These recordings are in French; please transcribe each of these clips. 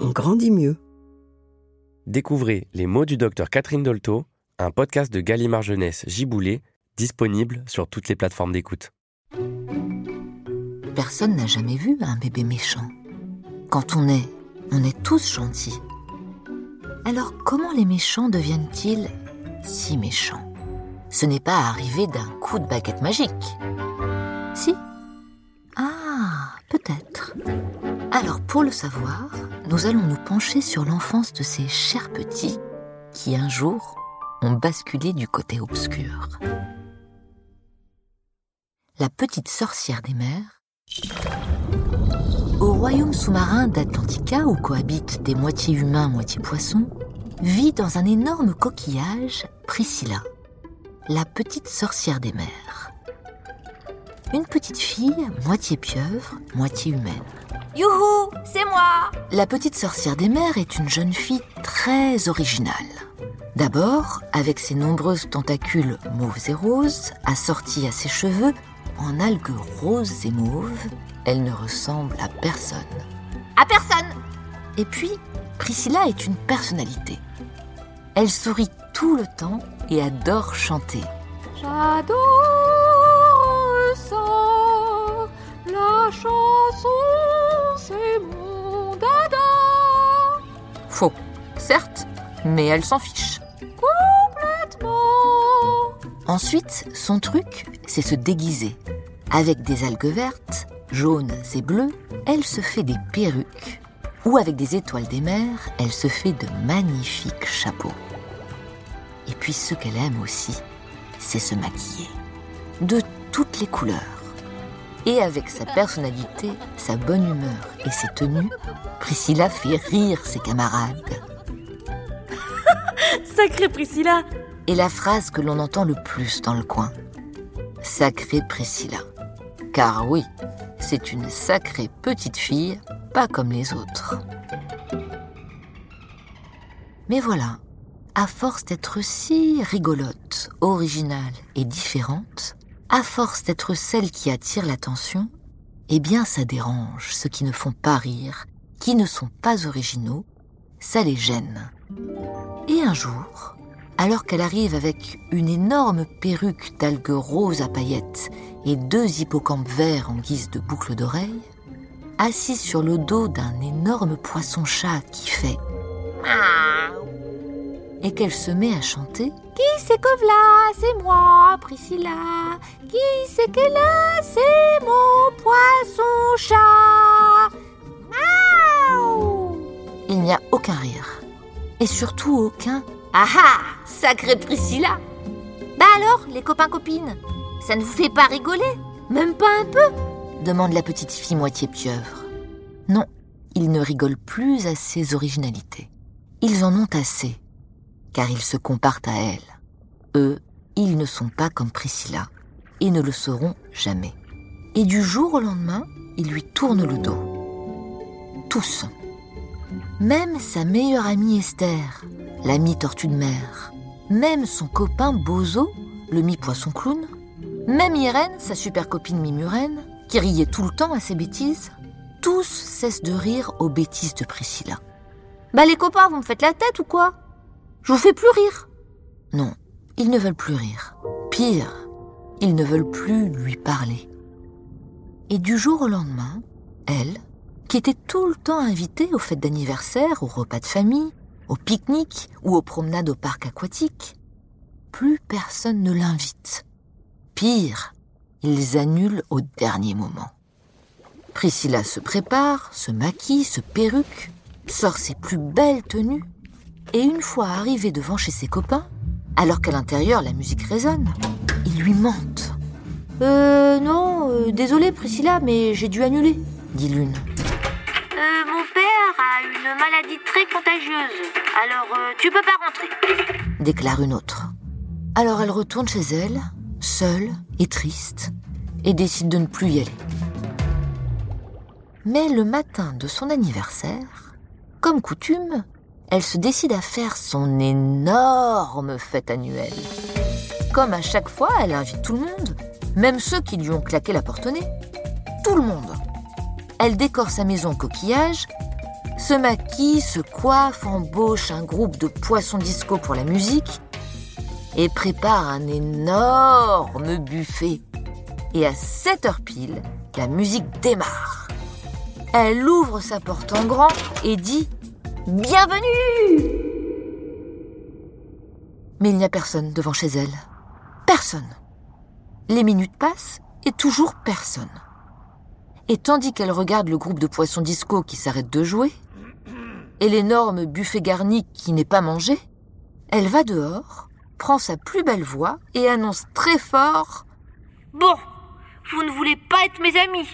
on grandit mieux. Découvrez Les mots du docteur Catherine Dolto, un podcast de Gallimard Jeunesse Giboulé, disponible sur toutes les plateformes d'écoute. Personne n'a jamais vu un bébé méchant. Quand on est, on est tous gentils. Alors comment les méchants deviennent-ils si méchants? Ce n'est pas arrivé d'un coup de baguette magique. Si? Ah, peut-être. Alors pour le savoir, nous allons nous pencher sur l'enfance de ces chers petits qui un jour ont basculé du côté obscur. La petite sorcière des mers au royaume sous-marin d'Atlantica, où cohabitent des moitiés humains, moitié poissons, vit dans un énorme coquillage Priscilla, la petite sorcière des mers. Une petite fille, moitié pieuvre, moitié humaine. Youhou, c'est moi La petite sorcière des mers est une jeune fille très originale. D'abord, avec ses nombreuses tentacules mauves et roses, assorties à ses cheveux en algues roses et mauves, elle ne ressemble à personne. À personne Et puis, Priscilla est une personnalité. Elle sourit tout le temps et adore chanter. J'adore ça La chanson, Faux, certes, mais elle s'en fiche. Complètement Ensuite, son truc, c'est se déguiser. Avec des algues vertes, jaunes et bleues, elle se fait des perruques. Ou avec des étoiles des mers, elle se fait de magnifiques chapeaux. Et puis ce qu'elle aime aussi, c'est se maquiller. De toutes les couleurs. Et avec sa personnalité, sa bonne humeur et ses tenues, Priscilla fait rire ses camarades. Sacrée Priscilla Et la phrase que l'on entend le plus dans le coin. Sacrée Priscilla. Car oui, c'est une sacrée petite fille, pas comme les autres. Mais voilà, à force d'être si rigolote, originale et différente, à force d'être celle qui attire l'attention, eh bien ça dérange ceux qui ne font pas rire, qui ne sont pas originaux, ça les gêne. Et un jour, alors qu'elle arrive avec une énorme perruque d'algues roses à paillettes et deux hippocampes verts en guise de boucles d'oreilles, assise sur le dos d'un énorme poisson-chat qui fait et qu'elle se met à chanter. Qui c'est que v'là C'est moi, Priscilla. Qui c'est qu'elle là C'est mon poisson-chat Il n'y a aucun rire. Et surtout aucun Ah ah! Sacrée Priscilla! Bah alors, les copains-copines Ça ne vous fait pas rigoler? Même pas un peu? demande la petite fille moitié pieuvre. Non, ils ne rigolent plus à ses originalités. Ils en ont assez, car ils se comparent à elle. Eux, ils ne sont pas comme Priscilla, et ne le seront jamais. Et du jour au lendemain, ils lui tournent le dos. tous. Même sa meilleure amie Esther, l'amie tortue de mer, même son copain Bozo, le mi-poisson clown, même Irène, sa super copine mi-murène, qui riait tout le temps à ses bêtises, tous cessent de rire aux bêtises de Priscilla. Bah les copains, vous me faites la tête ou quoi? Je vous fais plus rire. Non, ils ne veulent plus rire. Pire, ils ne veulent plus lui parler. Et du jour au lendemain, elle, qui était tout le temps invitée aux fêtes d'anniversaire, aux repas de famille, aux pique-niques ou aux promenades au parc aquatique, plus personne ne l'invite. Pire, ils annulent au dernier moment. Priscilla se prépare, se maquille, se perruque, sort ses plus belles tenues, et une fois arrivée devant chez ses copains, alors qu'à l'intérieur la musique résonne, ils lui mentent. Euh non, euh, désolé Priscilla, mais j'ai dû annuler, dit l'une. Euh, mon père a une maladie très contagieuse, alors euh, tu peux pas rentrer. déclare une autre. Alors elle retourne chez elle, seule et triste, et décide de ne plus y aller. Mais le matin de son anniversaire, comme coutume, elle se décide à faire son énorme fête annuelle. Comme à chaque fois, elle invite tout le monde, même ceux qui lui ont claqué la porte au nez. Tout le monde. Elle décore sa maison en coquillage, se maquille, se coiffe, embauche un groupe de poissons disco pour la musique et prépare un énorme buffet. Et à 7 heures pile, la musique démarre. Elle ouvre sa porte en grand et dit Bienvenue Mais il n'y a personne devant chez elle. Personne. Les minutes passent et toujours personne. Et tandis qu'elle regarde le groupe de poissons disco qui s'arrête de jouer, et l'énorme buffet garni qui n'est pas mangé, elle va dehors, prend sa plus belle voix et annonce très fort Bon, vous ne voulez pas être mes amis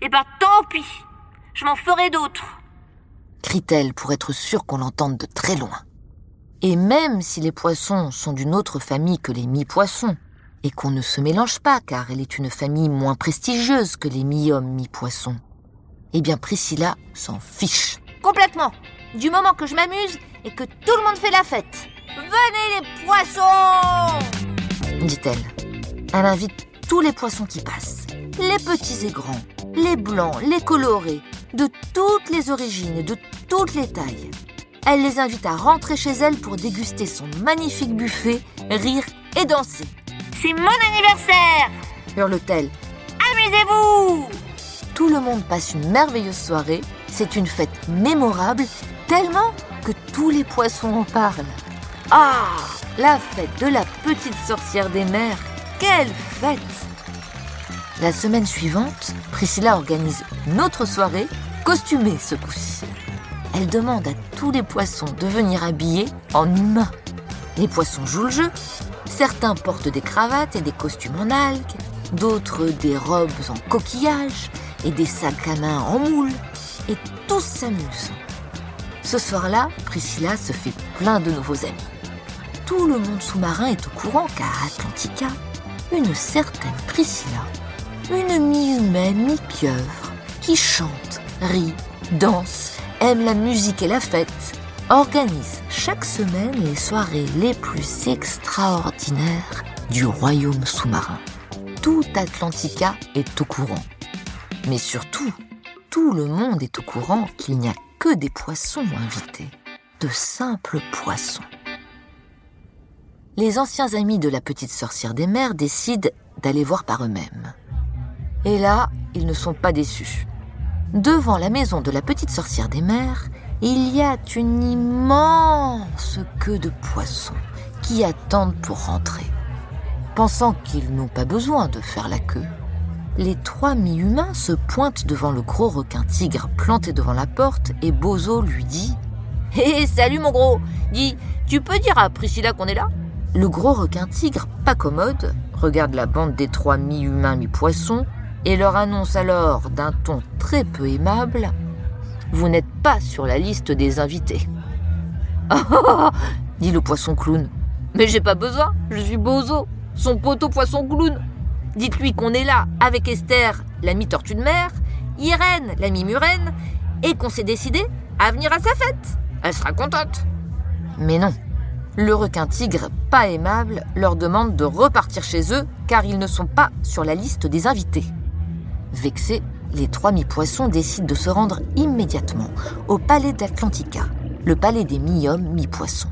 Eh ben tant pis, je m'en ferai d'autres. Crie-t-elle pour être sûre qu'on l'entende de très loin. Et même si les poissons sont d'une autre famille que les mi-poissons, et qu'on ne se mélange pas car elle est une famille moins prestigieuse que les mi-hommes mi-poissons, eh bien Priscilla s'en fiche. Complètement. Du moment que je m'amuse et que tout le monde fait la fête. Venez les poissons dit-elle. Elle invite tous les poissons qui passent, les petits et grands, les blancs, les colorés, de toutes les origines et de toutes les tailles. Elle les invite à rentrer chez elle pour déguster son magnifique buffet, rire et danser. C'est mon anniversaire Hurle-t-elle. Amusez-vous Tout le monde passe une merveilleuse soirée. C'est une fête mémorable, tellement que tous les poissons en parlent. Ah La fête de la petite sorcière des mers Quelle fête La semaine suivante, Priscilla organise une autre soirée, costumée ce coup-ci. Elle demande à tous les poissons de venir habillés en humains. Les poissons jouent le jeu. Certains portent des cravates et des costumes en algues, d'autres des robes en coquillage et des sacs à main en moule. Et tous s'amusent. Ce soir-là, Priscilla se fait plein de nouveaux amis. Tout le monde sous-marin est au courant qu'à Atlantica, une certaine Priscilla, une mi-humaine, mi-pieuvre, qui chante, rit, danse, aime la musique et la fête, organise chaque semaine les soirées les plus extraordinaires du royaume sous-marin. Tout Atlantica est au courant. Mais surtout, tout le monde est au courant qu'il n'y a que des poissons invités, de simples poissons. Les anciens amis de la petite sorcière des mers décident d'aller voir par eux-mêmes. Et là, ils ne sont pas déçus. Devant la maison de la petite sorcière des mers, il y a une immense queue de poissons qui attendent pour rentrer. Pensant qu'ils n'ont pas besoin de faire la queue, les trois mi-humains se pointent devant le gros requin tigre planté devant la porte et Bozo lui dit Hé, salut mon gros Dis, tu peux dire à Priscilla qu'on est là? Le gros requin tigre, pas commode, regarde la bande des trois mi-humains mi-poissons et leur annonce alors d'un ton très peu aimable Vous n'êtes pas sur la liste des invités. Ah, dit le poisson clown. Mais j'ai pas besoin, je suis Bozo, son poteau poisson clown. Dites-lui qu'on est là avec Esther, l'amie tortue de mer, Irène, l'amie murène, et qu'on s'est décidé à venir à sa fête. Elle sera contente. Mais non. Le requin tigre, pas aimable, leur demande de repartir chez eux car ils ne sont pas sur la liste des invités. Vexés, les trois mi-poissons décident de se rendre immédiatement au palais d'Atlantica, le palais des mi-hommes, mi-poissons.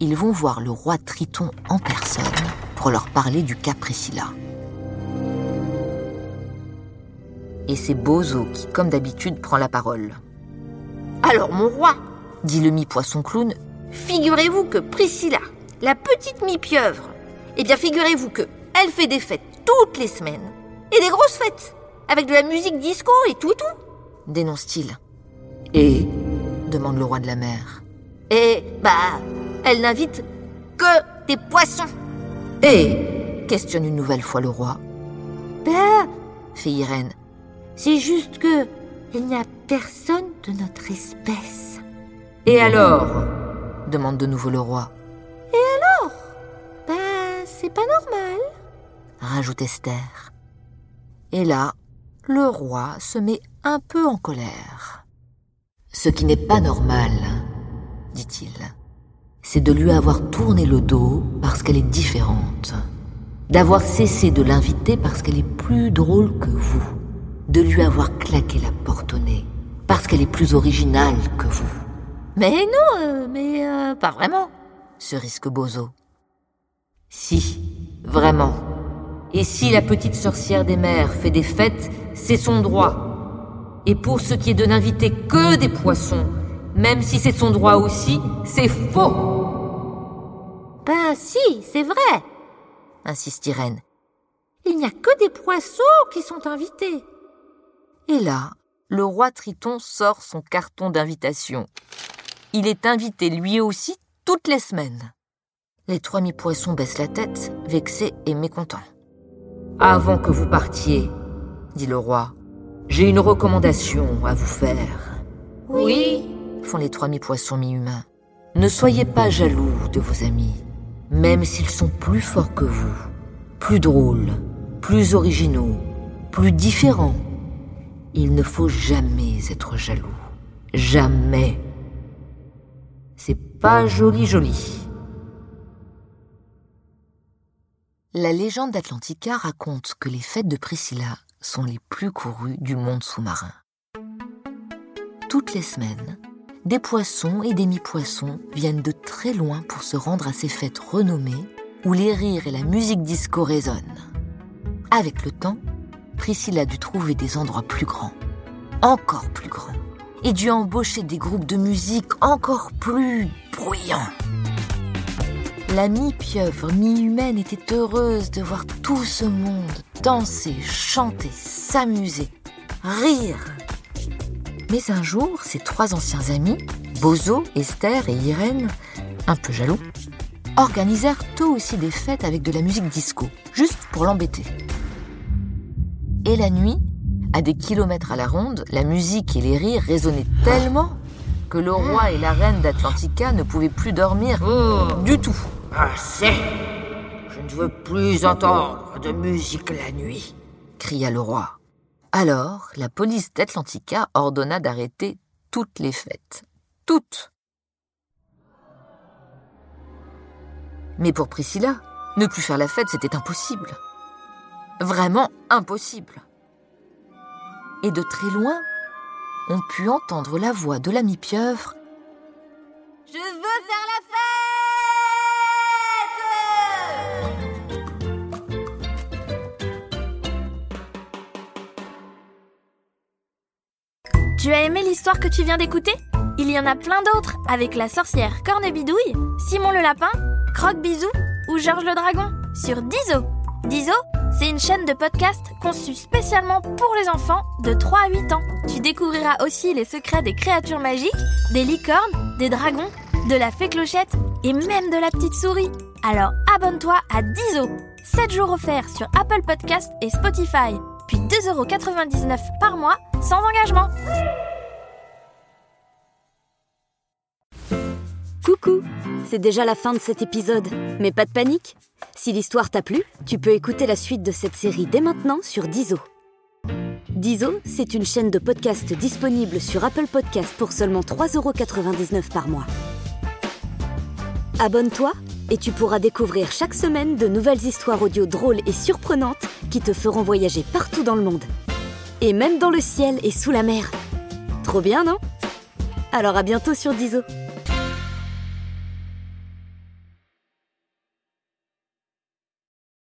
Ils vont voir le roi Triton en personne pour leur parler du cas Priscilla. Et c'est Bozo qui, comme d'habitude, prend la parole. Alors, mon roi, Dit le mi-poisson clown, figurez-vous que Priscilla, la petite mi-pieuvre, eh bien, figurez-vous que elle fait des fêtes toutes les semaines et des grosses fêtes avec de la musique disco et tout et tout. dénonce-t-il. Et demande le roi de la mer. Et bah, elle n'invite que des poissons. Et questionne une nouvelle fois le roi. Bah, Fait Irène. c'est juste que il n'y a personne de notre espèce. Et alors demande de nouveau le roi. Bah, c'est pas normal. rajoute Esther. Et là, le roi se met un peu en colère. Ce qui n'est pas normal, dit-il, c'est de lui avoir tourné le dos parce qu'elle est différente, d'avoir cessé de l'inviter parce qu'elle est plus drôle que vous, de lui avoir claqué la porte au nez parce qu'elle est plus originale que vous, Mais non, euh, mais euh, pas vraiment. se risque Bozo. Si, vraiment. Et si la petite sorcière des mers fait des fêtes, c'est son droit. Et pour ce qui est de n'inviter que des poissons, même si c'est son droit aussi, c'est faux, Ben si, c'est vrai. insiste Irène. Il n'y a que des poissons qui sont invités. Et là, le roi Triton sort son carton d'invitation. Il est invité lui aussi toutes les semaines. Les trois mi-poissons baissent la tête, vexés et mécontents. Avant que vous partiez, dit le roi, j'ai une recommandation à vous faire, Oui. font les trois mi-poissons mi-humains. Ne soyez pas jaloux de vos amis, même s'ils sont plus forts que vous, plus drôles, plus originaux, plus différents. Il ne faut jamais être jaloux. Jamais. C'est pas joli joli. La légende d'Atlantica raconte que les fêtes de Priscilla sont les plus courues du monde sous-marin. Toutes les semaines, des poissons et des mi-poissons viennent de très loin pour se rendre à ces fêtes renommées où les rires et la musique disco résonnent. Avec le temps, Priscilla a dû trouver des endroits plus grands, encore plus grands, et dû embaucher des groupes de musique encore plus bruyants. La mi-pieuvre, mi-humaine était heureuse de voir tout ce monde danser, chanter, s'amuser, rire. Mais un jour, ses trois anciens amis, Bozo, Esther et Irène, un peu jaloux, organisèrent eux aussi des fêtes avec de la musique disco, juste pour l'embêter. Et la nuit, à des kilomètres à la ronde, la musique et les rires résonnaient tellement que le roi et la reine d'Atlantica ne pouvaient plus dormir du tout. Assez. Je ne veux plus entendre de musique la nuit. cria le roi. Alors, la police d'Atlantica ordonna d'arrêter toutes les fêtes. Toutes. Mais pour Priscilla, ne plus faire la fête, c'était impossible. Vraiment impossible. Et de très loin, on put entendre la voix de l'ami pieuvre Tu as aimé l'histoire que tu viens d'écouter? Il y en a plein d'autres avec la sorcière Cornebidouille, Simon le lapin, Croque Bisou ou Georges le dragon sur Dizo. Dizo, c'est une chaîne de podcast conçue spécialement pour les enfants de 3 à 8 ans. Tu découvriras aussi les secrets des créatures magiques, des licornes, des dragons, de la fée clochette et même de la petite souris. Alors abonne-toi à Dizo. 7 jours offerts sur Apple Podcast et Spotify, puis 2,99€ par mois sans engagement. Coucou C'est déjà la fin de cet épisode, mais pas de panique Si l'histoire t'a plu, tu peux écouter la suite de cette série dès maintenant sur Dizo. Diso, c'est une chaîne de podcast disponible sur Apple Podcast pour seulement 3,99€ par mois. Abonne-toi et tu pourras découvrir chaque semaine de nouvelles histoires audio drôles et surprenantes qui te feront voyager partout dans le monde. Et même dans le ciel et sous la mer. Trop bien, non? Alors à bientôt sur Diso.